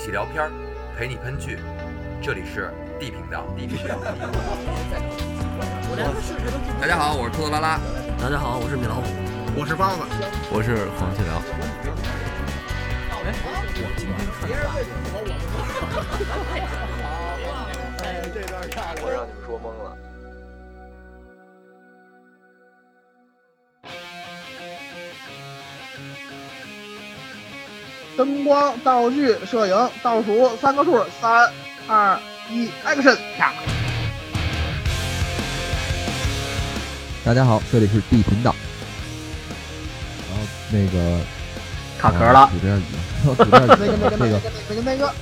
起聊天儿，陪你喷剧。这里是 D 频道。D 频道。大家好，我是兔子拉拉。大家好，我是米老虎。我是包子。我是黄继辽。哎，我今天穿啥？哎，这段太我让你们说懵了。灯光、道具、摄影，倒数三个数，三、二、一，Action！啪！大家好，这里是 D 频道。然后那个卡壳了，有点雨，有点雨。那个、那个、那个、那个、那个、那个。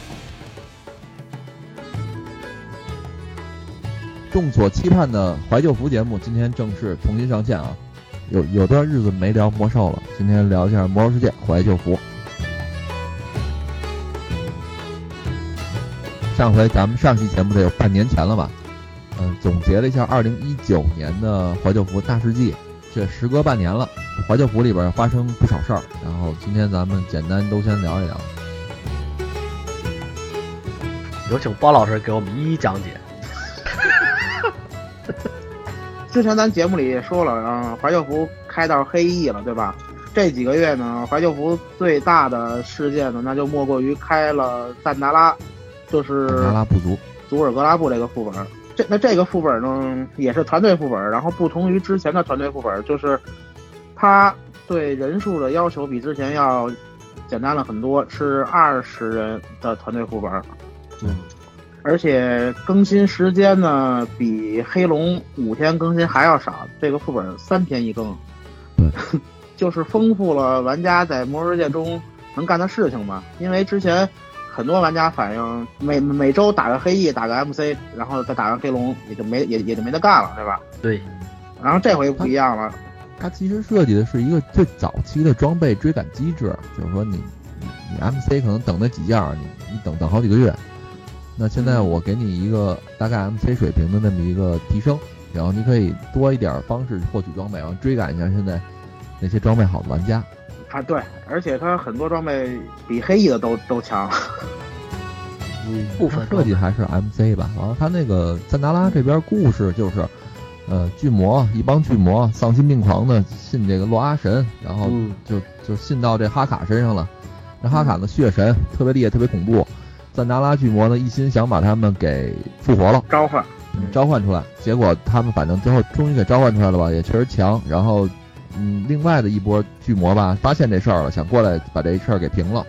众所期盼的怀旧服节目今天正式重新上线啊！有有段日子没聊魔兽了，今天聊一下《魔兽世界》怀旧服。上回咱们上期节目得有半年前了吧？嗯，总结了一下2019年的怀旧服大事记。这时隔半年了，怀旧服里边发生不少事儿。然后今天咱们简单都先聊一聊。有请包老师给我们一一讲解。之前咱节目里也说了，嗯，怀旧服开到黑翼了，对吧？这几个月呢，怀旧服最大的事件呢，那就莫过于开了赞达拉，就是格拉部族，祖尔格拉布这个副本。这那这个副本呢，也是团队副本，然后不同于之前的团队副本，就是它对人数的要求比之前要简单了很多，是二十人的团队副本。嗯。而且更新时间呢，比黑龙五天更新还要少。这个副本三天一更，对，就是丰富了玩家在魔兽世界中能干的事情嘛。因为之前很多玩家反映，每每周打个黑翼，打个 MC，然后再打个黑龙，也就没也也就没得干了，对吧？对。然后这回不一样了，它其实设计的是一个最早期的装备追赶机制，就是说你你你 MC 可能等那几件，你你等等好几个月。那现在我给你一个大概 MC 水平的那么一个提升，然后你可以多一点方式获取装备，然后追赶一下现在那些装备好的玩家。啊，对，而且它很多装备比黑翼的都都强。嗯，部分设计还是 MC 吧。然后他那个赞达拉这边故事就是，呃，巨魔一帮巨魔丧心病狂的信这个洛阿神，然后就就信到这哈卡身上了。那哈卡的血神特别厉害，特别恐怖。赞达拉巨魔呢，一心想把他们给复活了，召唤，召唤出来。结果他们反正最后终于给召唤出来了吧，也确实强。然后，嗯，另外的一波巨魔吧，发现这事儿了，想过来把这事儿给平了。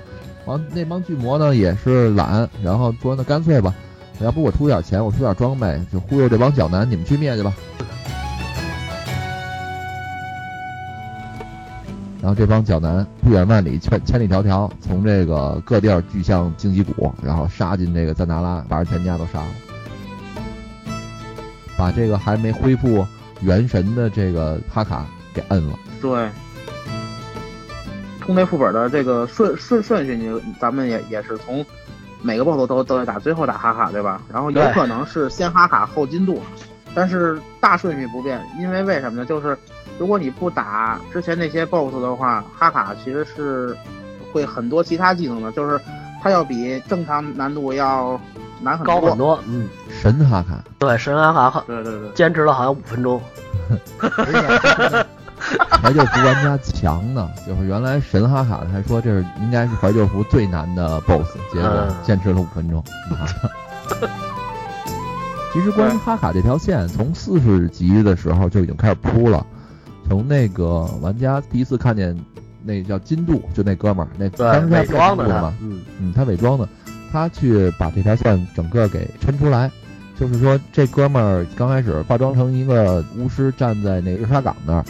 然后，那帮巨魔呢也是懒，然后说那干脆吧，要不我出点钱，我出点装备，就忽悠这帮小男，你们去灭去吧。然后这帮角男不远万里、千千里迢迢，从这个各地儿聚向荆棘谷，然后杀进这个赞达拉，把人全家都杀了，把这个还没恢复元神的这个哈卡给摁了。对，通内副本的这个顺顺顺序，你咱们也也是从每个 BOSS 都都在打，最后打哈卡，对吧？然后有可能是先哈卡后金度，但是大顺序不变，因为为什么呢？就是。如果你不打之前那些 BOSS 的话，哈卡其实是会很多其他技能的，就是它要比正常难度要难很多。高很多，嗯。神哈卡。对，神哈卡。对对对。坚持了好像五分钟。怀旧服玩家强呢，就是原来神哈卡的还说这是应该是怀旧服最难的 BOSS，结果坚持了五分钟。其实关于哈卡这条线，从四十级的时候就已经开始铺了。从那个玩家第一次看见那叫金度，就那哥们儿，那当时伪装的嘛，嗯嗯，他伪装的，他去把这条线整个给抻出来，就是说这哥们儿刚开始化妆成一个巫师，站在那个日沙港那儿，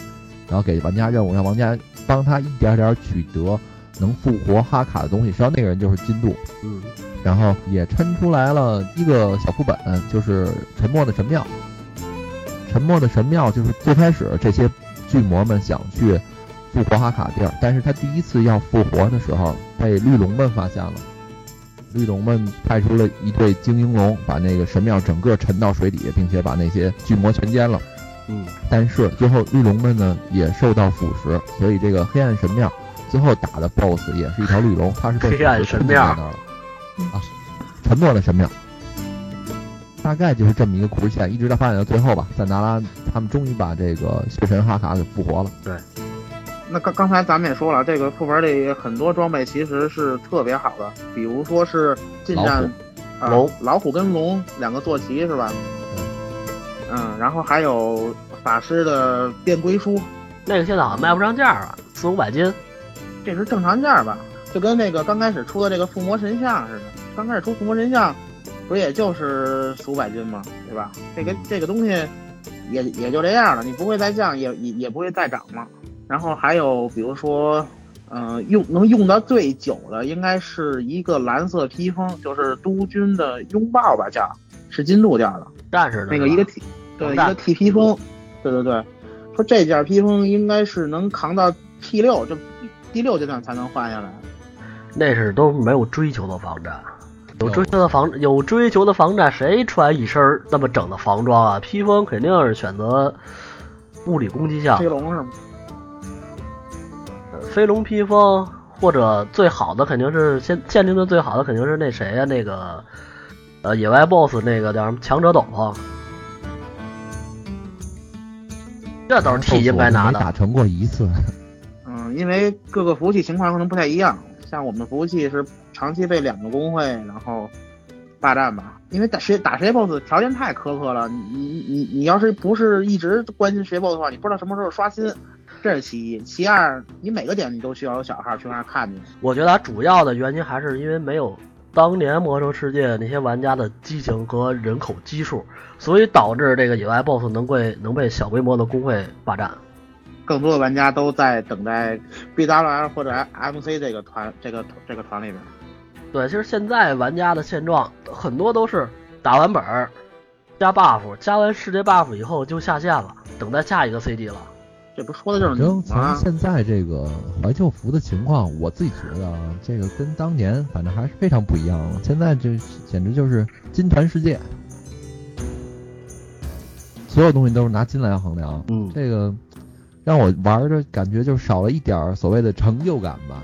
然后给玩家任务，让玩家帮他一点点取得能复活哈卡的东西，实际上那个人就是金度，嗯，然后也抻出来了一个小副本，就是沉默的神庙，沉默的神庙就是最开始这些。巨魔们想去复活哈卡地儿，但是他第一次要复活的时候被绿龙们发现了。绿龙们派出了一队精英龙，把那个神庙整个沉到水底，并且把那些巨魔全歼了。嗯，但是最后绿龙们呢也受到腐蚀，所以这个黑暗神庙最后打的 BOSS 也是一条绿龙，它是被 黑暗神庙那儿了。啊，沉默的神庙。大概就是这么一个故事线，一直到发展到最后吧。赞达拉他们终于把这个血神哈卡给复活了。对那刚刚才咱们也说了，这个副本里很多装备其实是特别好的，比如说是近战啊龙老虎跟龙两个坐骑是吧？嗯，然后还有法师的变龟书，那个现在好像卖不上价啊，四五百斤。这是正常价吧？就跟那个刚开始出的这个附魔神像似的，刚开始出附魔神像，不也就是四五百斤吗？对吧？这个这个东西也也就这样了，你不会再降，也也也不会再涨嘛。然后还有比如说，嗯、用能用到最久的应该是一个蓝色披风，就是督军的拥抱吧，叫是金度叫的。战士的那个一个 T，对，一个 T 披风，对对对，说这件披风应该是能扛到 T 六，这第六阶段才能换下来。那是都没有追求的防战，有追求的防有追求的防战，谁穿一身那么整的防装啊？披风肯定是选择物理攻击项飞，龙是吗？飞龙披风或者最好的肯定是现限定的最好的肯定是那谁呀、那个呃野外 BOSS 那个叫什么强者斗篷，这都是 T 应该拿没打。成过一次。嗯，因为各个服务器情况可能不太一样，像我们的服务器是长期被两个工会然后霸占吧。因为打谁打谁 BOSS 条件太苛刻了，你你你你要是不是一直关心谁 BOSS 的话，你不知道什么时候刷新，这是其一。其二，你每个点你都需要有小号去那儿看去。我觉得它主要的原因还是因为没有当年魔兽世界那些玩家的激情和人口基数，所以导致这个野外 BOSS 能被能被小规模的工会霸占。更多的玩家都在等待 BWL 或者 MC 这个团这个这个团里边。对，其实现在玩家的现状很多都是打完本儿加 buff，加完世界 buff 以后就下线了，等待下一个 CD 了。这不说的就是反正你吗从？现在这个怀旧服的情况，我自己觉得啊，这个跟当年反正还是非常不一样了。现在这简直就是金团世界，所有东西都是拿金来衡量。嗯，这个让我玩的感觉就少了一点儿所谓的成就感吧，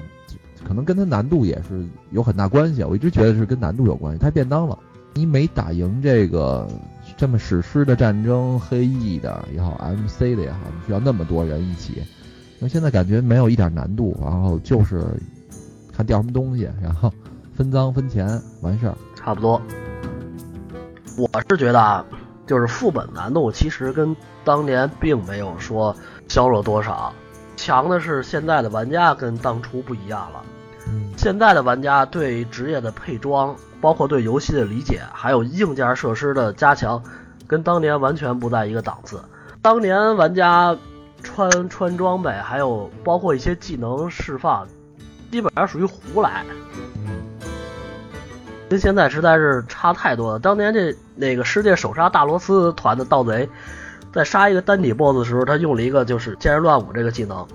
可能跟它难度也是有很大关系。我一直觉得是跟难度有关系，太便当了。你每打赢这个这么史诗的战争，黑翼的也好，MC 的也好，你需要那么多人一起。那现在感觉没有一点难度，然后就是看掉什么东西，然后分赃分钱完事儿。差不多。我是觉得啊，就是副本难度其实跟当年并没有说削弱多少，强的是现在的玩家跟当初不一样了。嗯，现在的玩家对职业的配装，包括对游戏的理解，还有硬件设施的加强，跟当年完全不在一个档次。当年玩家穿穿装备，还有包括一些技能释放，基本上属于胡来。跟现在实在是差太多了。当年这那个世界首杀大罗斯团的盗贼，在杀一个单体 BOSS 的时候，他用了一个就是剑刃乱舞这个技能。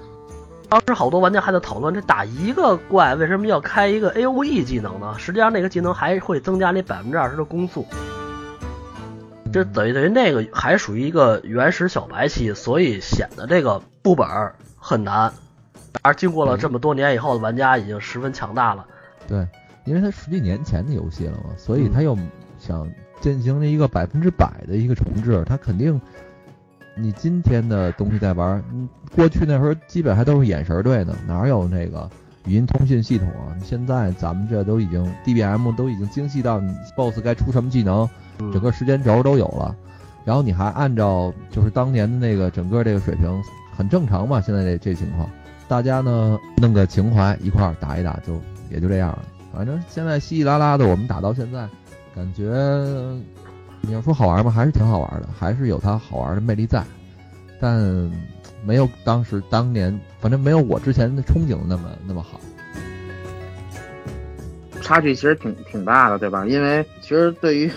当时好多玩家还在讨论，这打一个怪为什么要开一个 A O E 技能呢？实际上那个技能还会增加你百分之二十的攻速，这等于等于那个还属于一个原始小白期，所以显得这个副本儿很难。而经过了这么多年以后，玩家已经十分强大了。对，因为它十几年前的游戏了嘛，所以他又想进行了一个百分之百的一个重置，他肯定你今天的东西在玩儿，嗯，过去那时候基本还都是眼神对呢，哪有那个语音通讯系统啊？现在咱们这都已经 DBM 都已经精细到你 BOSS 该出什么技能，整个时间轴都有了，然后你还按照就是当年的那个整个这个水平，很正常嘛。现在这这情况，大家呢弄个情怀一块儿打一打就也就这样了。反正现在稀稀拉拉的，我们打到现在，感觉你要说好玩吗？还是挺好玩的，还是有它好玩的魅力在，但没有当时当年，反正没有我之前的憧憬的那么那么好。差距其实挺挺大的，对吧？因为其实对于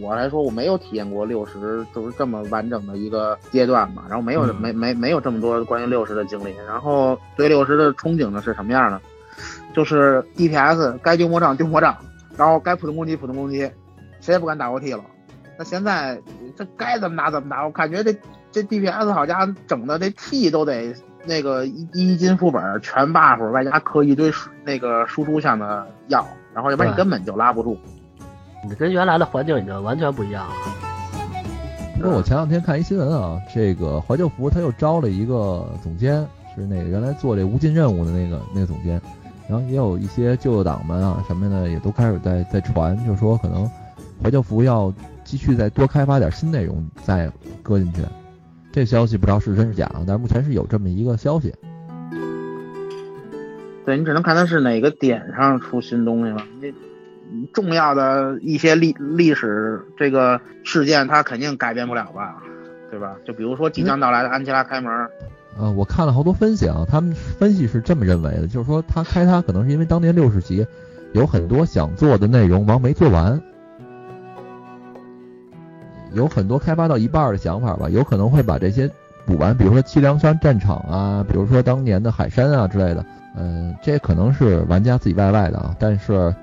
我来说，我没有体验过六十就是这么完整的一个阶段嘛，然后没有、嗯没没没有这么多关于六十的经历，然后对六十的憧憬呢是什么样的？就是 DPS 该丢魔杖丢魔杖，然后该普通攻击普通攻击，谁也不敢打 OT 了。那现在这该怎么打怎么打，我感觉这这 DPS 好家伙整的这 T 都得那个一一金副本全 buff，外加磕一堆那个输出项的药。然后要不然你根本就拉不住。你跟原来的环境已经完全不一样了。不过我前两天看一新闻啊，这个怀旧服他又招了一个总监，是那个原来做这无尽任务的那个那个总监，然后也有一些旧友党们啊什么的也都开始在在传，就说可能怀旧服要继续再多开发点新内容再搁进去。这消息不知道是真是假，但是目前是有这么一个消息。对你只能看它是哪个点上出新东西了。那重要的一些历历史这个事件，它肯定改变不了吧，对吧？就比如说即将到来的安琪拉开门，呃，我看了好多分析啊，他们分析是这么认为的，就是说他开它可能是因为当年六十集有很多想做的内容王没做完，有很多开发到一半的想法吧，有可能会把这些补完，比如说七凉山战场啊，比如说当年的海山啊之类的，嗯、这可能是玩家自己 YY 的啊，但是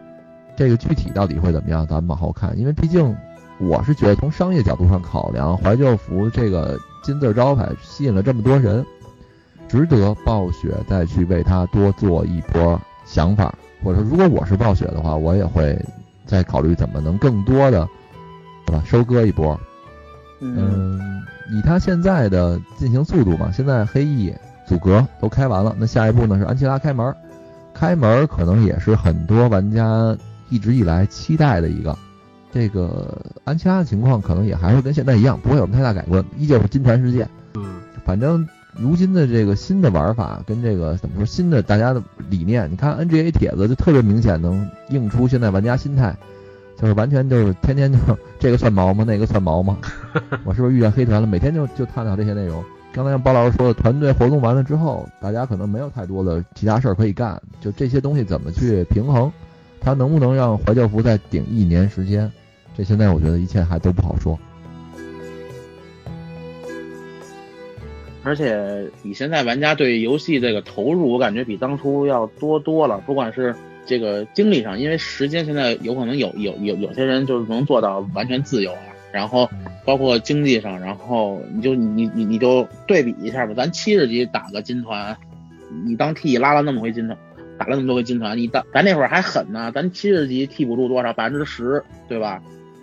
这个具体到底会怎么样，咱们往后看，因为毕竟我是觉得从商业角度上考量，怀旧服这个金字招牌吸引了这么多人，值得暴雪再去为它多做一波想法，或者说如果我是暴雪的话，我也会再考虑怎么能更多的，对吧？收割一波。嗯，以他现在的进行速度嘛，现在黑翼阻隔都开完了，那下一步呢是安琪拉开门，开门可能也是很多玩家一直以来期待的一个。这个安琪拉的情况可能也还是跟现在一样，不会有什么太大改观，依旧是金团世界。嗯，反正如今的这个新的玩法跟这个怎么说新的大家的理念，你看 NGA 帖子就特别明显能映出现在玩家心态，就是完全就是天天就这个算毛吗？那个算毛吗？我是不是遇见黑团了？每天就就探讨这些内容。刚才像包老师说的，团队活动完了之后，大家可能没有太多的其他事儿可以干，就这些东西怎么去平衡，它能不能让怀旧服再顶一年时间？这现在我觉得一切还都不好说。而且你现在玩家对游戏这个投入，我感觉比当初要多多了。不管是这个精力上，因为时间现在有可能有有有有些人就是能做到完全自由啊，然后包括经济上，然后你就你你你就对比一下吧，咱七十级打个金团，你当替拉了那么回金团，打了那么多回金团，你当咱那会儿还狠呢，咱七十级替补助多少百分之十，对吧？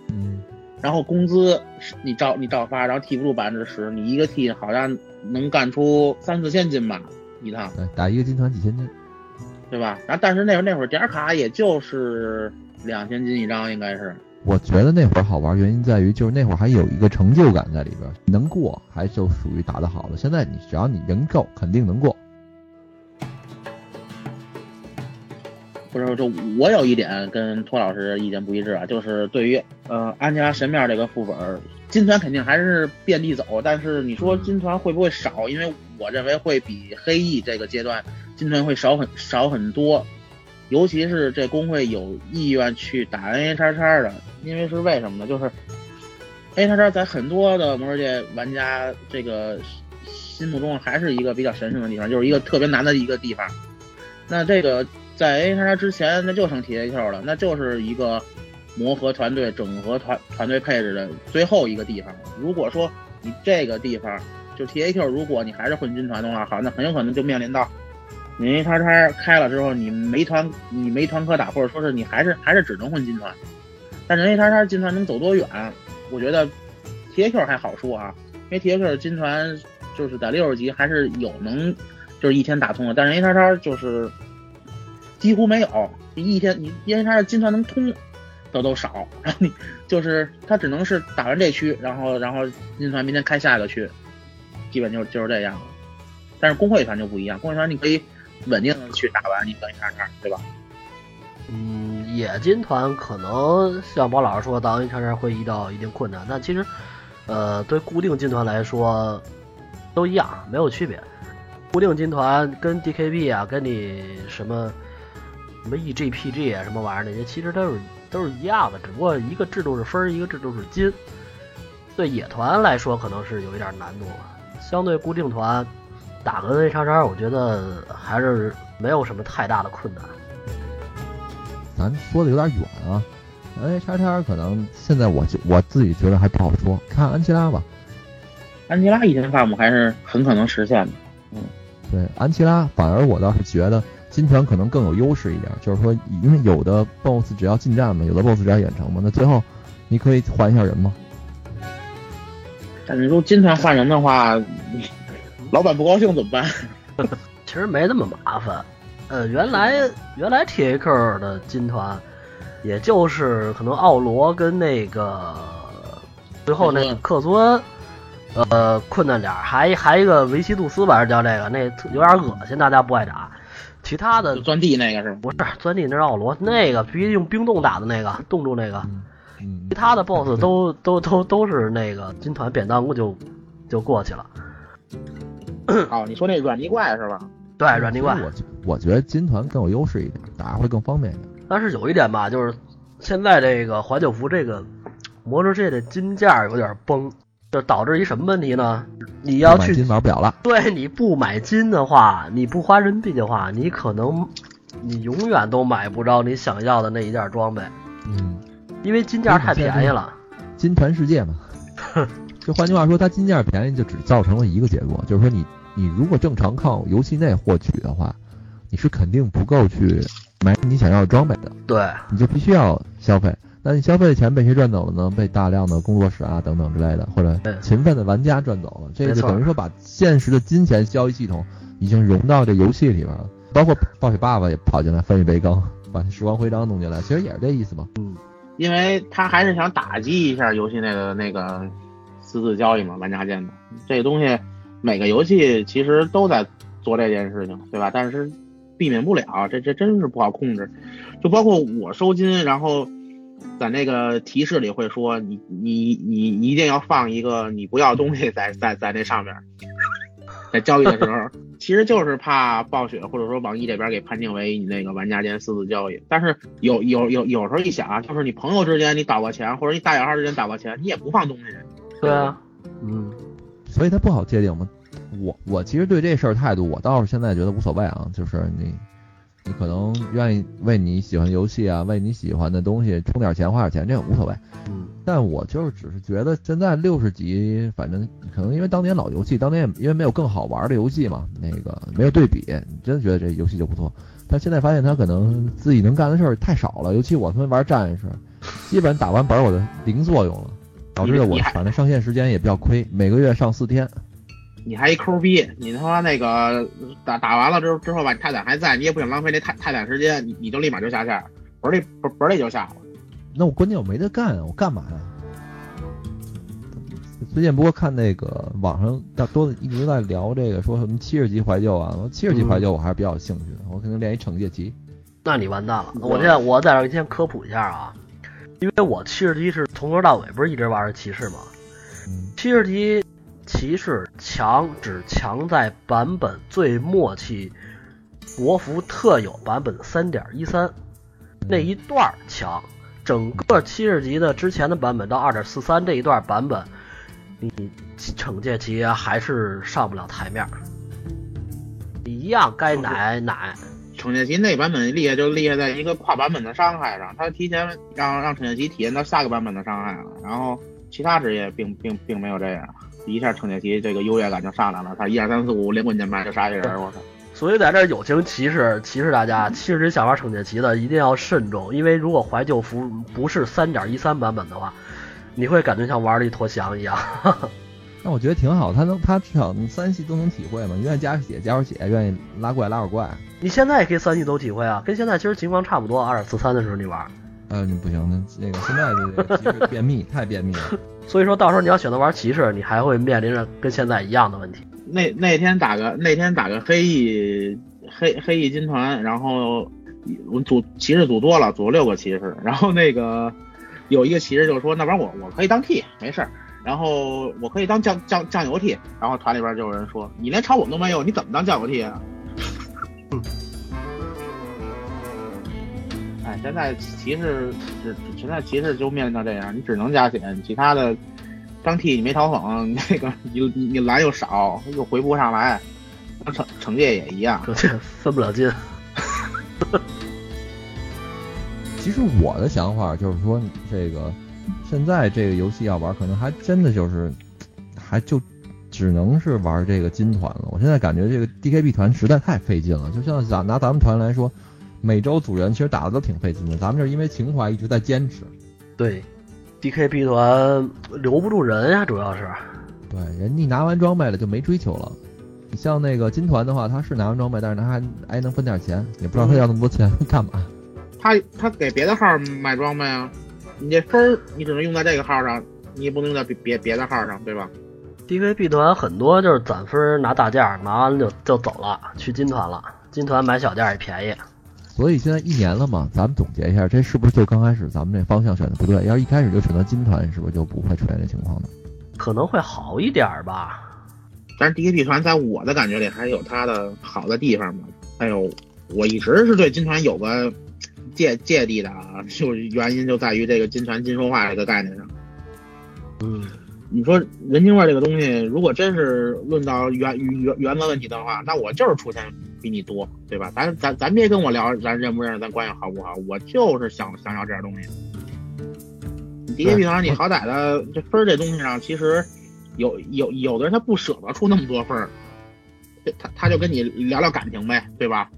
嗯，然后工资你照你照发，然后替不住百分之十，你一个替好像能干出三四千金吧一趟，对，打一个金团几千金。对吧？然后但是那会儿那会儿点卡也就是两千金一张，应该是。我觉得那会儿好玩，原因在于就是那会儿还有一个成就感在里边，能过还就属于打得好了。现在你只要你人够，肯定能过。不是，就我有一点跟托老师意见不一致啊，就是对于呃安吉拉神庙这个副本，金团肯定还是遍地走，但是你说金团会不会少？因为我认为会比黑翼这个阶段金团会少很少很多，尤其是这工会有意愿去打 N A 叉叉的，因为是为什么呢？就是 A 叉叉在很多的魔兽界玩家这个心目中还是一个比较神圣的地方，就是一个特别难的一个地方。那这个在 A 叉叉之前，那就剩 T A Q 了，那就是一个磨合团队、整合团团队配置的最后一个地方。如果说你这个地方就 T A Q，如果你还是混军团的话，好，那很有可能就面临到你 A 叉叉开了之后，你没团你没团可打，或者说是你还是还是只能混金团。但是 A 叉叉金团能走多远？我觉得 T A Q 还好说啊，因为 T A Q 金团就是在六十级还是有能就是一天打通的，但是 A 叉叉就是几乎没有，一天你 A 叉叉金团能通的都少，然后你就是他只能是打完这区，然后然后金团明天开下一个区，基本就就是这样了。但是工会团就不一样，工会团你可以稳定的去打完一个 A 叉叉，对吧？嗯，野金团可能像包老师说，当一叉叉会遇到一定困难，但其实，呃，对固定金团来说都一样，没有区别。固定金团跟 DKB 啊，跟你什么什么 EGPG 啊，什么玩意儿那些，其实都是都是一样的，只不过一个制度是分，一个制度是金。对野团来说，可能是有一点难度，相对固定团打个 A 叉叉，我觉得还是没有什么太大的困难。咱说的有点远啊。N A 叉叉可能现在我就我自己觉得还不好说，看安琪拉吧。安琪拉一天 farm 还是很可能实现的。嗯对，安琪拉反而我倒是觉得金团可能更有优势一点，就是说，因为有的 BOSS 只要近战嘛，有的 BOSS 只要远程嘛，那最后你可以换一下人嘛。但是说金团换人的话，老板不高兴怎么办？其实没那么麻烦。呃，原来原来 T A Q 的金团，也就是可能奥罗跟那个最后那个克尊，呃，困难点儿，还还一个维西杜斯吧，是叫这个，那有点恶心，大家不爱打。其他的钻地那个是不是钻地那是奥罗，那个必须用冰冻打的那个，冻住那个。嗯，其他的 BOSS 都都都都是那个金团扁担就就过去了。哦，你说那软泥怪是吧？对，软泥怪。我我觉得金团更有优势一点，打会更方便一点。但是有一点吧，就是现在这个怀旧服这个魔兽世界的金价有点崩，就导致一什么问题呢？你要去金玩不了了。对，你不买金的话，你不花人民币的话，你可能你永远都买不着你想要的那一件装备。嗯。因为金价太便宜了，金团世界嘛。就换句话说，它金价便宜就只造成了一个结果，就是说你你如果正常靠游戏内获取的话，你是肯定不够去买你想要的装备的。对，你就必须要消费。那你消费的钱被谁赚走了呢？被大量的工作室啊等等之类的，或者勤奋的玩家赚走了。这个就等于说把现实的金钱交易系统已经融到这游戏里边了。包括暴雪爸爸也跑进来分一杯羹，把时光徽章弄进来，其实也是这意思嘛。嗯。因为他还是想打击一下游戏内的那个私自交易嘛，玩家间的这个东西，每个游戏其实都在做这件事情，对吧？但是避免不了，这这真是不好控制。就包括我收金，然后在那个提示里会说，你你你一定要放一个你不要东西在在在那上面，在交易的时候。其实就是怕暴雪或者说网易这边给判定为你那个玩家间私自交易，但是有有有有时候一想啊，就是你朋友之间你打过钱，或者你大小号之间打过钱，你也不放东西。对啊，嗯，所以它不好界定嘛。我我其实对这事儿态度，我倒是现在觉得无所谓啊，就是你你可能愿意为你喜欢游戏啊，为你喜欢的东西充点钱花点钱，这也无所谓。嗯。但我就是只是觉得现在六十级，反正可能因为当年老游戏，当年因为没有更好玩的游戏嘛，那个没有对比，你真的觉得这游戏就不错。但现在发现他可能自己能干的事儿太少了，尤其我他妈玩战士，基本打完本我就零作用了，导致我反正上线时间也比较亏，每个月上四天。你还一抠逼，你他妈那个打打完了之之后吧，你泰坦还在，你也不想浪费那泰泰坦时间，你你就立马就下线，本里本本里就下了。那我关键我没得干，我干嘛呀？最近不过看那个网上大多一直在聊这个，说什么七十级怀旧啊，七十级怀旧我还是比较有兴趣的，我可能练一惩戒级。那你完蛋了！我现在我在这先科普一下啊，因为我七十级是从头到尾不是一直玩的骑士吗？七十级骑士强只强在版本最末期，国服特有版本三点一三那一段强。整个七十级的之前的版本到二点四三这一段版本，你惩戒级还是上不了台面，一样该奶奶。惩戒级那版本厉害就厉害在一个跨版本的伤害上，他提前让让惩戒骑体验到下个版本的伤害了，然后其他职业并并并没有这样，一下惩戒骑这个优越感就上来了，他一二三四五连滚键盘就杀一人，我操！所以在这友情提示提示大家，其实想玩惩戒骑的一定要慎重，因为如果怀旧服不是三点一三版本的话，你会感觉像玩了一坨翔一样。那我觉得挺好，他能他至少三系都能体会嘛，愿意加血加会血，愿意拉怪拉会怪。你现在也可以三系都体会啊，跟现在其实情况差不多。二点四三的时候你玩，呃，不行，那那个现在这个便秘太便秘了。所以说到时候你要选择玩骑士，你还会面临着跟现在一样的问题。那那天打个那天打个黑翼黑黑翼军团，然后我组骑士组多了，组了六个骑士，然后那个有一个骑士就说，那玩意儿我我可以当 T 没事儿，然后我可以当酱酱酱油替然后团里边就有人说，你连超稳都没有，你怎么当酱油替啊？哎，现在骑士只现在骑士就面临到这样，你只能加血，其他的。当替你没讨好，那个你你你蓝又少，又回不上来，惩惩戒也一样，这 分不了劲。其实我的想法就是说，这个现在这个游戏要玩，可能还真的就是，还就只能是玩这个金团了。我现在感觉这个 DKB 团实在太费劲了，就像咱拿咱们团来说，每周组人其实打的都挺费劲的，咱们就是因为情怀一直在坚持。对，DKB 团留不住人呀，主要是。对，人家拿完装备了就没追求了。你像那个金团的话，他是拿完装备，但是他还还能分点钱，也不知道他要那么多钱干嘛。他他给别的号买装备啊，你这分儿你只能用在这个号上，你也不能用在别别别的号上，对吧？？DVB 团很多就是攒分拿大件，拿完了就就走了，去金团了。金团买小件也便宜。所以现在一年了嘛，咱们总结一下，这是不是就刚开始咱们这方向选的不对？要是一开始就选择金团，是不是就不会出现这情况呢？可能会好一点儿吧。但是 DVB 团在我的感觉里还有它的好的地方嘛。哎呦，我一直是对金团有个芥芥蒂的啊，就原因就在于这个金团金说话这个概念上。嗯，你说人情味儿这个东西，如果真是论到原原原则问题的话，那我就是出钱比你多，对吧？咱咱咱别跟我聊咱认不认识，咱关系好不好，我就是想想要这点东西。DKB 团你好歹的这分儿这东西上，其实有有有的人他不舍得出那么多分儿，他他就跟你聊聊感情呗，对吧？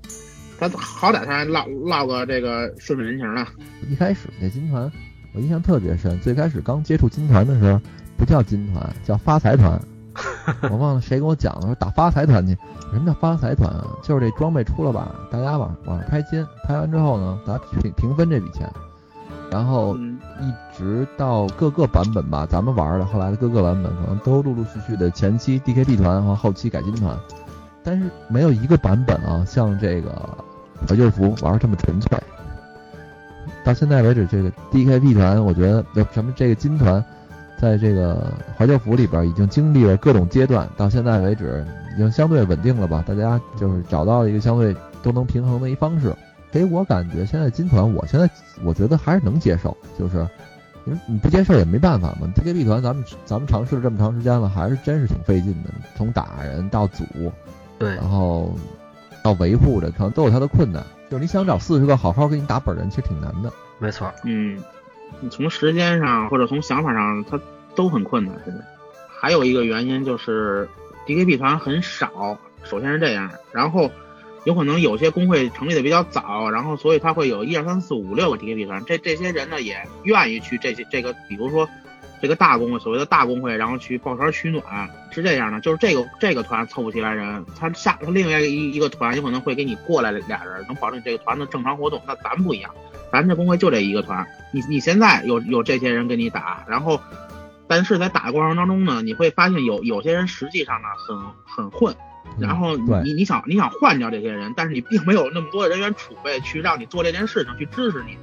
他好歹他还落落个这个顺水人情呢。一开始那金团我印象特别深，最开始刚接触金团的时候，不叫金团，叫发财团。我忘了谁跟我讲的，说打发财团去。什么叫发财团啊？就是这装备出了吧，大家往往上拍金，拍完之后呢，大家平平分这笔钱。然后嗯，一直到各个版本吧，咱们玩的后来的各个版本，可能都陆陆续续的前期 DKB 团和后期改金团，但是没有一个版本啊像这个怀旧服玩的这么纯粹。到现在为止，这个 DKB 团，我觉得呃什么这个金团，在这个怀旧服里边已经经历了各种阶段，到现在为止已经相对稳定了吧？大家就是找到了一个相对都能平衡的一方式。给我感觉，现在金团，我现在我觉得还是能接受，就是因为你不接受也没办法嘛。DKB 团咱们咱们尝试了这么长时间了，还是真是挺费劲的，从打人到组，对然后到维护的，可能都有它的困难。就是你想找四十个好好给你打本的人，其实挺难的。没错。嗯，你从时间上或者从想法上，它都很困难。现在还有一个原因就是 DKB 团很少，首先是这样，然后有可能有些工会成立的比较早，然后所以他会有一二三四五六个 DKB 团，这这些人呢也愿意去这些这个，比如说。这个大工会，所谓的大工会，然后去抱团取暖，是这样的，就是这个这个团凑不齐来人，他下他另外一一个团有可能会给你过来俩人，能保证这个团的正常活动。那咱们不一样，咱这工会就这一个团，你你现在有有这些人跟你打，然后，但是在打的过程当中呢，你会发现有有些人实际上呢很很混，然后对你你想你想换掉这些人，但是你并没有那么多的人员储备去让你做这件事情，去支持你，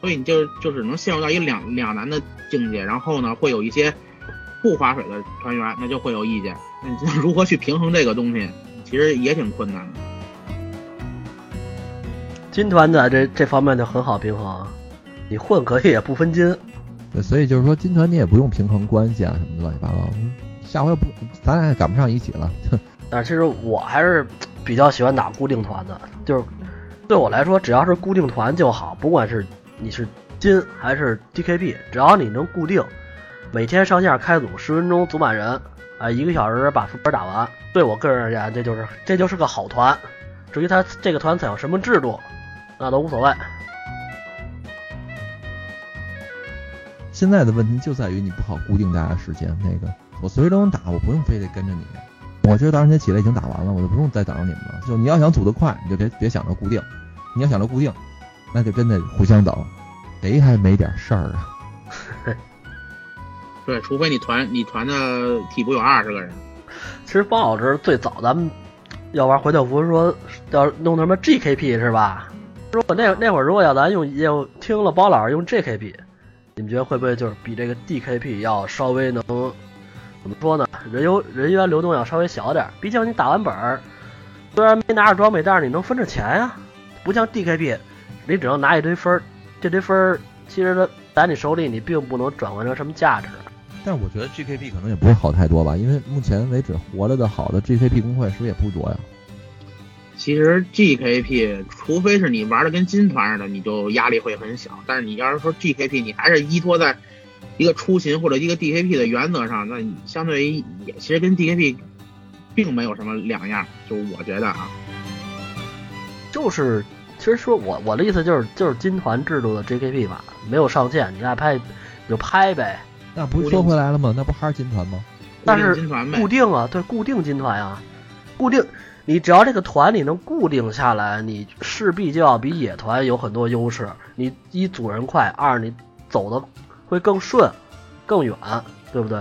所以你就就只能陷入到一个两两难的境界。然后呢，会有一些不划水的团员，那就会有意见。那你如何去平衡这个东西，其实也挺困难的。金团在这这方面就很好平衡，你混可以也不分金。对，所以就是说金团你也不用平衡关系啊什么的乱七八糟。嗯下回不咱俩也赶不上一起了。哼 但是其实我还是比较喜欢打固定团的，就是对我来说，只要是固定团就好，不管是你是金还是 DKB，只要你能固定，每天上线开组十分钟组满人，啊，一个小时把副本打完，对我个人而言，这就是这就是个好团。至于他这个团采用什么制度，那都无所谓。现在的问题就在于你不好固定大家时间。那个我随时都能打，我不用非得跟着你。我今儿早上起来已经打完了，我就不用再等着你们了。就你要想组得快，你就别别想着固定；你要想着固定，那就真得互相等，谁还没点事儿啊？对，除非你团你团的替补有二十个人。其实包老师最早咱们要玩怀旧服，说要弄什么 GKP 是吧？如果那那会儿如果要咱用用听了包老师用 GKP，你们觉得会不会就是比这个 DKP 要稍微能怎么说呢？人流人员流动要稍微小点儿，毕竟你打完本儿，虽然没拿着装备，但是你能分着钱呀、不像 DKP，你只能拿一堆分儿，这堆分儿其实它在你手里你并不能转换成什么价值。但是我觉得 GKP 可能也不会好太多吧，因为目前为止活着的好的 GKP 工会是不是也不多呀？其实 GKP，除非是你玩的跟金团似的，你就压力会很小。但是你要是说 GKP，你还是依托在一个出勤或者一个 DKP 的原则上，那相对于也其实跟 DKP 并没有什么两样，就我觉得啊，就是，其实说我我的意思就是就是金团制度的 JKP 吧，没有上限，你爱拍你就拍呗。那不是说回来了吗？那不还是金团吗？但是固，定啊，对，固定金团啊，固定。你只要这个团你能固定下来，你势必就要比野团有很多优势。你一组人快，二你走的会更顺、更远，对不对？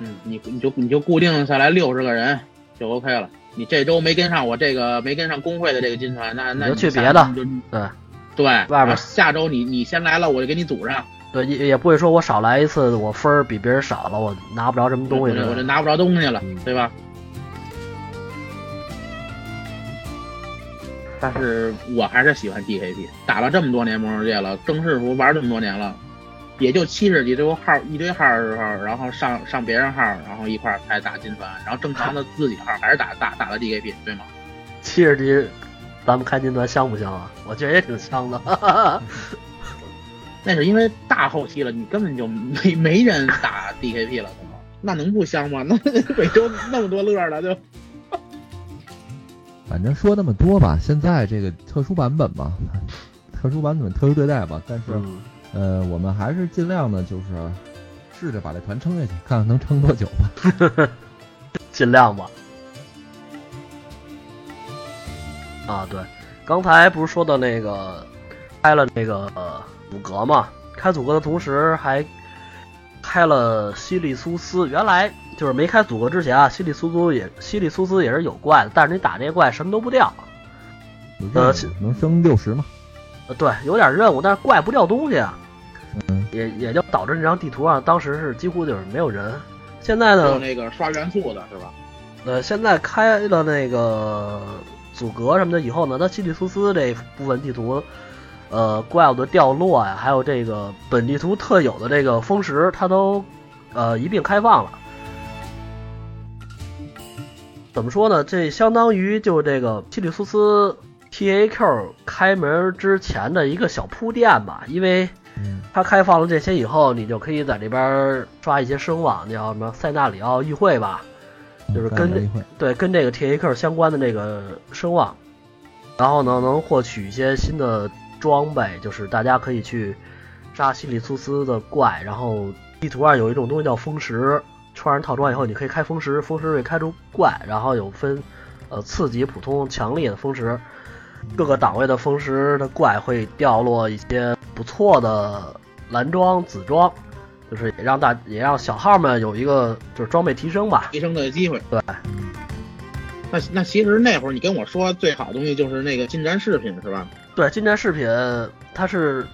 嗯，你你就你就固定下来六十个人就 OK 了。你这周没跟上我这个没跟上工会的这个金团，那那你就去别的就对对，外边下周你你先来了，我就给你组上，对，也也不会说我少来一次，我分儿比别人少了，我拿不着什么东西。我这我这拿不着东西了嗯，对吧？但是我还是喜欢 DKP，打了这么多年魔兽界了，正式服玩这么多年了，也就七十几堆号一堆号的时候，然后上上别人号，然后一块儿才打金团，然后正常的自己号还是打打打的 DKP，对吗？七十级，咱们开金团香不香啊？我觉得也挺香的。那是因为大后期了，你根本就没没人打 DKP 了，对吗？那能不香吗？那 每周那么多乐儿了，就反正说那么多吧，现在这个特殊版本嘛，特殊版本特殊对待吧。但是，嗯，呃，我们还是尽量的，就是试着把这团撑下去，看看能撑多久吧。尽量吧。啊，对，刚才不是说的那个开了那个呃阻隔嘛？开阻隔的同时还开了西里苏斯。原来就是没开阻隔之前啊，西里苏斯也西里苏斯也是有怪的，但是你打这怪什么都不掉。呃能升六十嘛？呃，对，有点任务，但是怪不掉东西啊，嗯，也也就导致这张地图上当时是几乎就是没有人。现在呢，只有那个刷元素的是吧？呃，现在开了那个阻隔什么的以后呢，它西里苏斯这部分地图，呃，怪物的掉落呀，还有这个本地图特有的这个风石，它都呃一并开放了。怎么说呢？这相当于就这个西里苏斯 TAQ 开门之前的一个小铺垫吧，因为嗯，它开放了这些以后，你就可以在这边刷一些声望，叫什么塞纳里奥议会吧，就是跟对，跟这个 TAQ 相关的这个声望，然后呢，能获取一些新的装备，就是大家可以去杀西里苏斯的怪，然后地图上有一种东西叫风石，穿上套装以后，你可以开风石，风石会开出怪，然后有分呃次级、普通、强力的风石，各个档位的风石的怪会掉落一些不错的蓝装、紫装。就是也让大也让小号们有一个就是装备提升吧，提升的机会。对，那那其实那会儿你跟我说最好的东西就是那个近战饰品是吧？对，近战饰品它是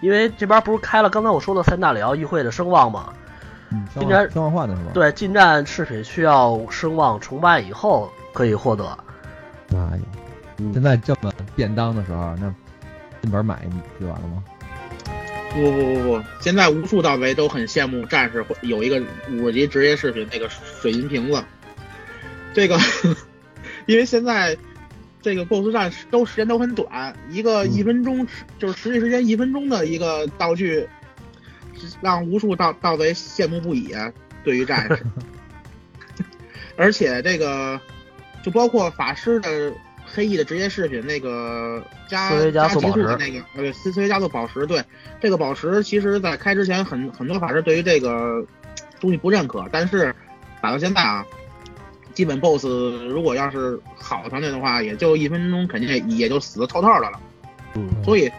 因为这边不是开了刚才我说的三大里奥议会的声望吗？嗯，消应该化消化换的是吧？，对，近战饰品需要声望崇拜以后可以获得。哎呦，嗯现在这么便当的时候，那进门买不就完了吗？不不不不，现在无数盗贼都很羡慕战士会有一个五级职业视频那个水银瓶子，这个 因为现在这个 BOSS 战都时间都很短，一个嗯一分钟、就是实际时间一分钟的一个道具，让无数盗盗贼羡慕不已啊！对于战士，而且这个就包括法师的黑翼的职业饰品，那个加思维加速极速宝石的那个呃思思维加速宝石，对这个宝石，其实在开之前很很多法师对于这个东西不认可，但是打到现在啊，基本 BOSS 如果要是好的团队的话，也就一分钟肯定也也就死的透透的了。嗯，所以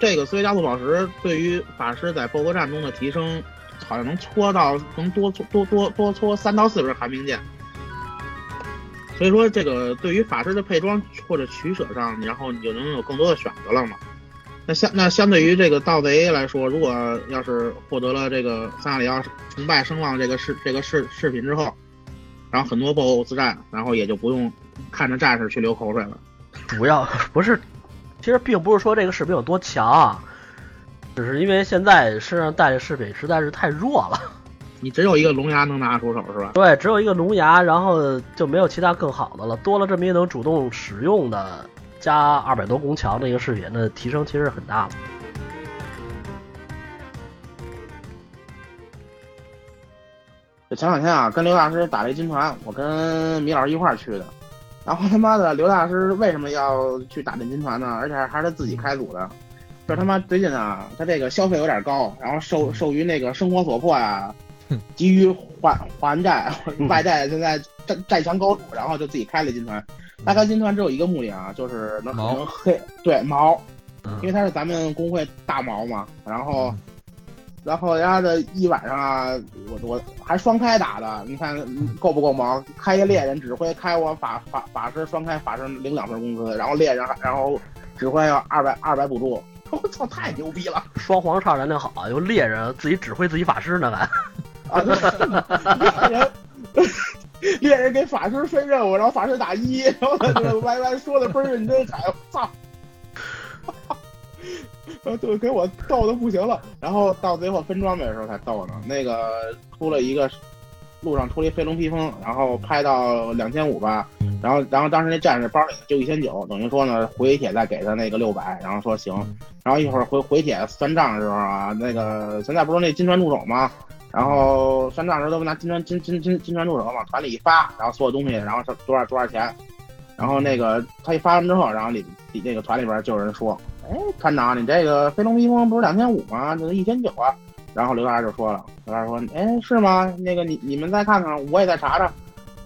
这个思维加速宝石对于法师在 BOSS 战中的提升，好像能搓到能多搓多多多搓三到四根寒冰剑。所以说，这个对于法师的配装或者取舍上，然后你就能有更多的选择了嘛。那相那相对于这个盗贼来说，如果要是获得了这个萨里奥崇拜声望这个饰这个饰饰品之后，然后很多 BOSS 战，然后也就不用看着战士去流口水了。主要不是，其实并不是说这个饰品有多强啊，只是因为现在身上带的饰品实在是太弱了。你只有一个龙牙能拿得出手是吧？对，只有一个龙牙，然后就没有其他更好的了。多了这么一个能主动使用的加二百多攻强的一个视野，那提升其实很大了。这前两天啊，跟刘大师打这金团，我跟米老师一块儿去的。然后他妈的，刘大师为什么要去打这金团呢？而且还是他自己开组的。这他妈最近啊，他这个消费有点高，然后受受于那个生活所迫呀、急于还还债，外债现在债债强高筑，然后就自己开了金团。他开金团只有一个目的啊，就是能毛能黑对毛，嗯因为他是咱们工会大毛嘛。然后，然后人家的一晚上啊，我我还双开打的，你看嗯够不够毛？开一猎人指挥开我法法法师双开法师领两份工资，然后猎人还然后指挥要二百二百补助，我操，太牛逼了！双黄上燃量好，有猎人自己指挥自己法师呢，还啊，对猎人猎人给法师分任务，然后法师打一，然后他就歪歪说的倍儿认真，哎我操！呃，对，给我逗的不行了。然后到最后分装备的时候才逗呢。那个出了一个路上出了一飞龙披风，然后拍到两千五吧。嗯然后，然后当时那战士包里就一千九，等于说呢回帖再给他那个六百，然后说行。然后一会儿回回帖算账的时候啊，那个现在不是那金川助手吗？然后算账的时候都拿金砖金金金金砖助手往团里一发，然后所有东西，然后是多少多少钱。然后那个他一发完之后，然后里里那个团里边就有人说，哎，团长，你这个飞龙披风不是两千五吗？这一千九啊。然后刘大就说了，刘大说，哎，是吗？那个你你们再看看，我也再查查。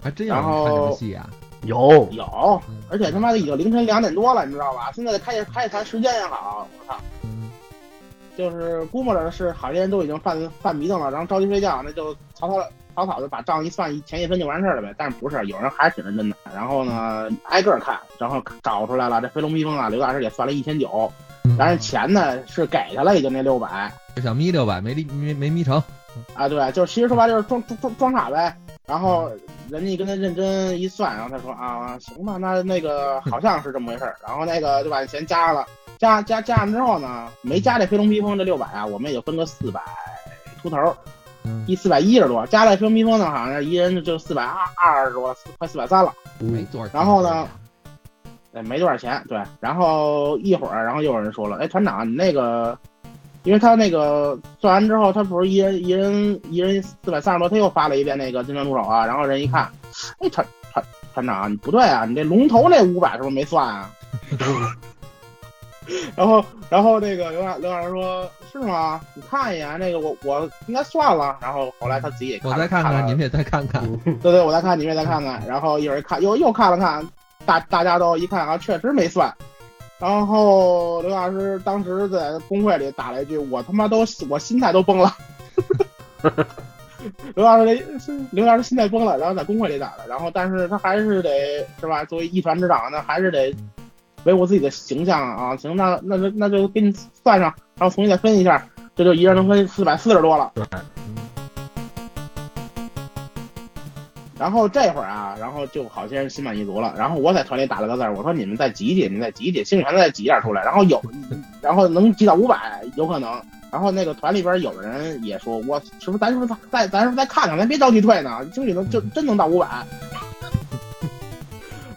还真有看戏啊！有有，而且他妈的已经凌晨两点多了，你知道吧？现在开开团时间也好，我操，就是估摸着是好些人都已经犯犯迷瞪了，然后着急睡觉，那就草草草草的把账一算，一钱一分就完事儿了呗。但是不是，有人还是挺认真的。然后呢，挨个儿看，然后找出来了，这飞龙披风啊，刘大师也算了一千九，但是钱呢是给他了，也就那六百就想眯六百，没眯没没眯成。啊，对，就是其实说白了就是装装装装傻呗。然后人家跟他认真一算，然后他说啊，行吧，那那个好像是这么回事儿。然后那个就把钱加了，加加加上之后呢，没加这飞龙披风这六百啊，我们也就分个四百出头，嗯，一四百一十多，加了飞龙披风呢，好像是一人就四百二二十多，快四百三了。没多少。然后呢哎，没多少钱，对。然后一会儿，然后又有人说了，哎，团长，你那个，因为他那个算完之后，他不是一人一人一人四百三十多，他又发了一遍那个金砖助手啊。然后人一看，哎，团团团长，你不对啊，你这龙头那五百是不是没算啊？然后，然后那个刘老刘老师说：“是吗？你看一眼，那个我我应该算了。”然后后来他自己也看了，我再看了看，你们也再看看。对对，我再看，你们也再看看。然后一会儿看，又又看了看，大大家都一看啊，确实没算。然后刘老师当时在公会里打了一句：“我他妈都我心态都崩了。”刘老师这刘老师心态崩了，然后在公会里打的，然后但是他还是得是吧？作为一团之长，那还是得维护自己的形象啊。行，那那就那就给你算上，然后重新再分一下，这就一人能分四百四十多了。对，然后这会儿啊，然后就好些人心满意足了。然后我在团里打了个字儿，我说你们再挤挤，你们再挤挤，星血再挤点出来。然后有，然后能挤到五百，有可能。然后那个团里边有人也说，我是不是咱是不是再咱是不是再看看，咱别着急退呢，兴许能就真能到五百。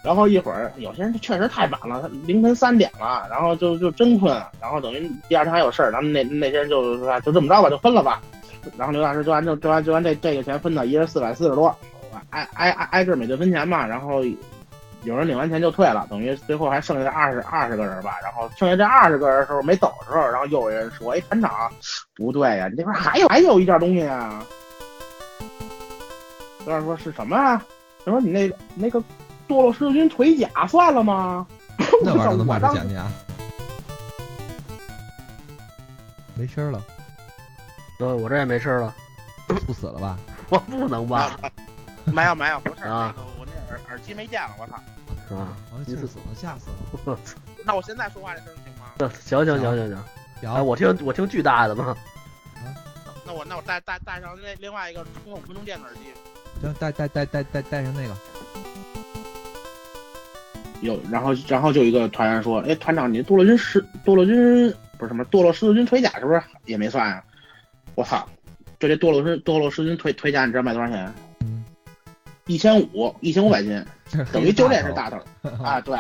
然后一会儿有些人确实太晚了，凌晨三点了，然后就就真困，然后等于第二天还有事儿，然后那那些人就说就这么着吧，就分了吧。然后刘大师就按就就按就按这这个钱分到一人四百四十多，挨挨挨挨个每队分钱嘛，然后有人领完钱就退了，等于最后还剩下二十二十个人吧。然后剩下这二十个人的时候没走的时候，然后又有人说：“哎，团长，不对呀、你那边还有还有一件东西啊。”刘老师说：“是什么啊？”他说：“你那那个堕落十字军腿甲算了吗？” 那玩意儿能卖出钱去啊？没声儿了，呃，我这也没事了，猝死了吧？我不能吧？没有没有，不是啊那个我那耳耳机没电了，我操！是吧？完了，气死了，吓死了！我 那我现在说话这声行吗？行行行行行，哎，行，我听我听巨大的嘛，那我那我带带带上那另外一个充五分钟电的耳机。行，带带带带带带上那个，有，然后然后就有一个团员说：“哎，团长，你堕落军十堕落军不是什么堕落十字军腿甲是不是也没算啊、我操！就这堕落军堕落十字军腿腿甲，你知道卖多少钱？嗯，一千五，一千五百斤，等于就这是大头 头啊！对，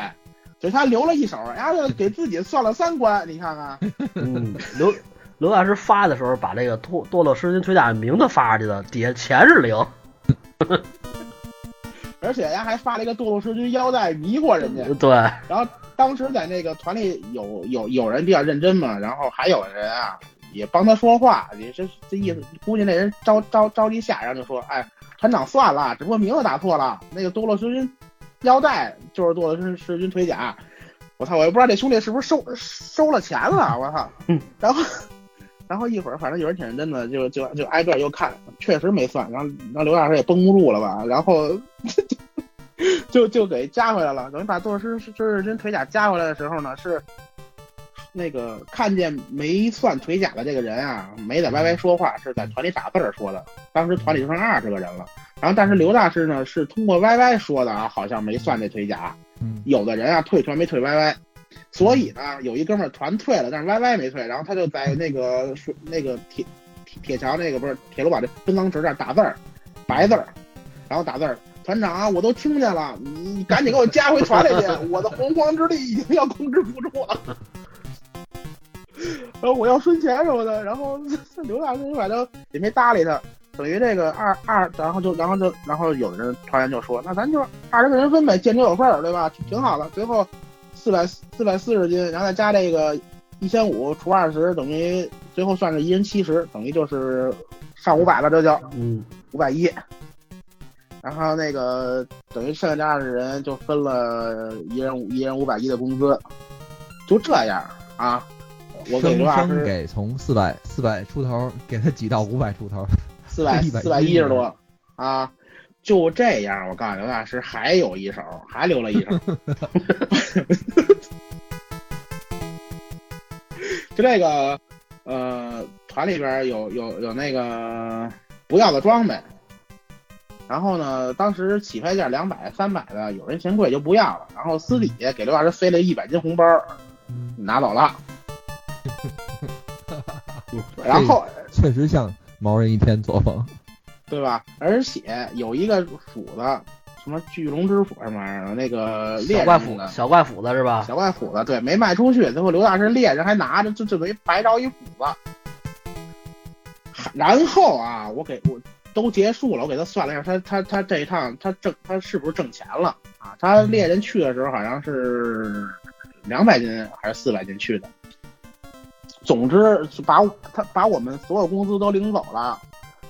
就他留了一手，然后给自己算了三关，你看看，嗯，刘刘大师发的时候把这个堕堕落狮心盔甲的名字发出去了，底下钱是零。而且呀还发了一个堕落狮军腰带迷惑人家。对，然后当时在那个团里有有有人比较认真嘛，然后还有人啊也帮他说话，也是这意思，估计那人着着着急下，然后就说，哎，团长算了，只不过名字打错了，那个堕落狮军腰带就是堕落狮狮军腿甲。我操，我也不知道这兄弟是不是收收了钱了，我操。然后然后一会儿反正有人挺认真的，就就就挨个又看，确实没算。然后然后刘大师也绷不住了吧，然后 就就给加回来了。等于把堕落狮狮狮军腿甲加回来的时候呢，是那个看见没算腿甲的这个人啊，没在歪歪说话，是在团里打字儿说的。当时团里就剩二十个人了。然后但是刘大师呢是通过歪歪说的啊，好像没算这腿甲。有的人啊退团没退歪歪。所以呢，有一哥们儿团退了，但是 YY 没退，然后他就在那个那个铁铁铁桥那个不是铁路把这分赃池这儿打字儿，白字儿，然后打字儿，团长啊，我都听见了，你你赶紧给我加回团里去，我的洪荒之力已经要控制不住了，然后我要分钱什么的，然后刘大师反正也没搭理他，等于这个二二，然后就然后就然后有的人团员就说，那咱就二十个人分呗，见者有份儿，对吧？挺好的，最后。四百四百四十斤，然后再加这个一千五除二十，等于最后算是一人七十，等于就是上五百了，这就嗯五百一。然后那个等于剩下这二十人就分了一人一人五百一的工资，就这样啊。我给刘老师给从四百四百出头给他挤到五百出头，四百 四百一十多啊。就这样，我告诉刘大师，还有一手，还留了一手。就这个，呃，团里边有有有那个不要的装备，然后呢，当时起拍价两百、三百的，有人嫌贵就不要了，然后私底下给刘大师塞了一百斤红包，拿走了。然后确实像毛人一天作风。对吧？而且有一个斧子，什么巨龙之斧什么玩意儿，那个猎怪斧子，小怪斧子是吧？小怪斧子，对，没卖出去。最后刘大师猎人还拿着，就就等于白着一斧子。然后啊，我给我都结束了，我给他算了一下，他他他这一趟他挣他是不是挣钱了啊？他猎人去的时候好像是两百斤还是四百斤去的。总之，把他把我们所有工资都领走了。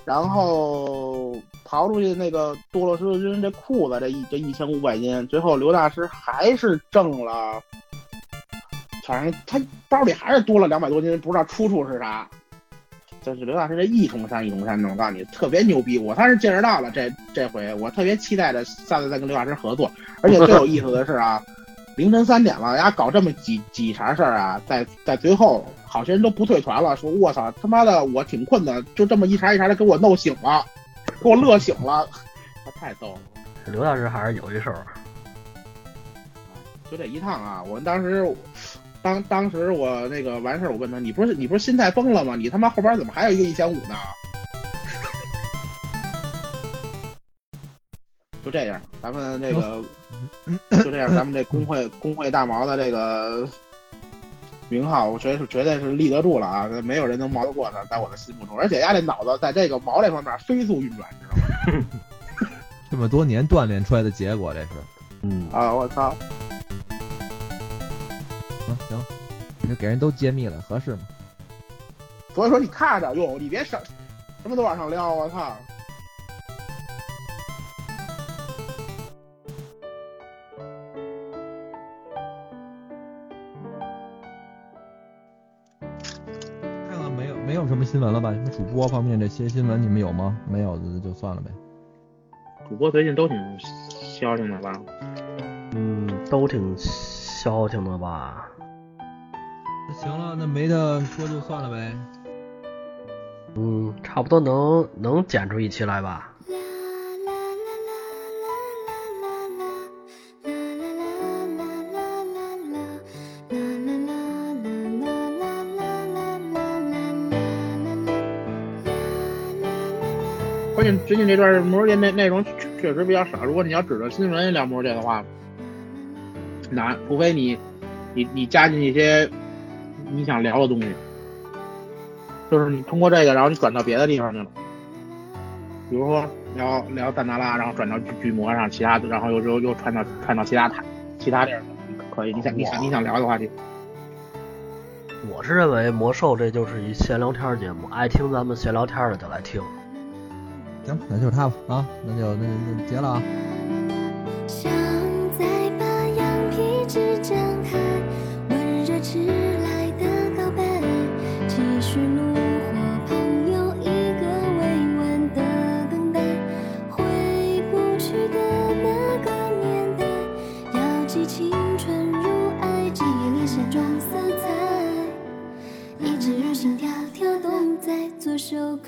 然后刨出去那个堕落十字军这裤子这一这一千五百斤，最后刘大师还是挣了，反正他包里还是多了两百多斤，不知道出处是啥。就是刘大师这一重山一重山的，我告诉你特别牛逼，我算是见识到了这这回，我特别期待着下次再跟刘大师合作。而且最有意思的是啊。凌晨三点了，人家搞这么几几茬事儿啊，在在最后，好些人都不退团了，说我操他妈的，我挺困的，就这么一茬一茬的给我弄醒了，给我乐醒了，他太逗了。刘大师还是有一手。就这一趟啊，我们当时，当当时我那个完事儿，我问他，你不是你不是心态崩了吗？你他妈后边怎么还有一个一千五呢？就这样，咱们这个。就这样，咱们这工会工会大毛的这个名号，我觉得是绝对是立得住了啊！没有人能毛得过他，在我的心目中。而且丫这脑子在这个毛这方面飞速运转，知道吗？这么多年锻炼出来的结果，这是。嗯啊，我操！行行，这给人都揭秘了，合适吗？所以说你看着用，你别什什么都往上撩，我操！什么新闻了吧？什么主播方面这些新闻你们有吗？没有的就算了呗。主播最近都挺消停的吧？嗯，都挺消停的吧。那行了，那没得说就算了呗。嗯，差不多能能剪出一期来吧。最近这段魔兽界内内容确实比较少。如果你要指着新闻聊魔兽界的话，难，除非你你你加进一些你想聊的东西，就是你通过这个，然后你转到别的地方去了，比如说聊聊赞达拉，然后转到巨巨魔上，其他的，然后又又又串到串到其他台其他地儿，可以，你想你想你想聊的话题。我是认为魔兽这就是一闲聊天节目，爱听咱们闲聊天的就来听。行，那就是他吧啊，那就那就那就结了啊。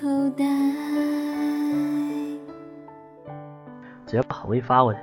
口袋只要跑位发过去。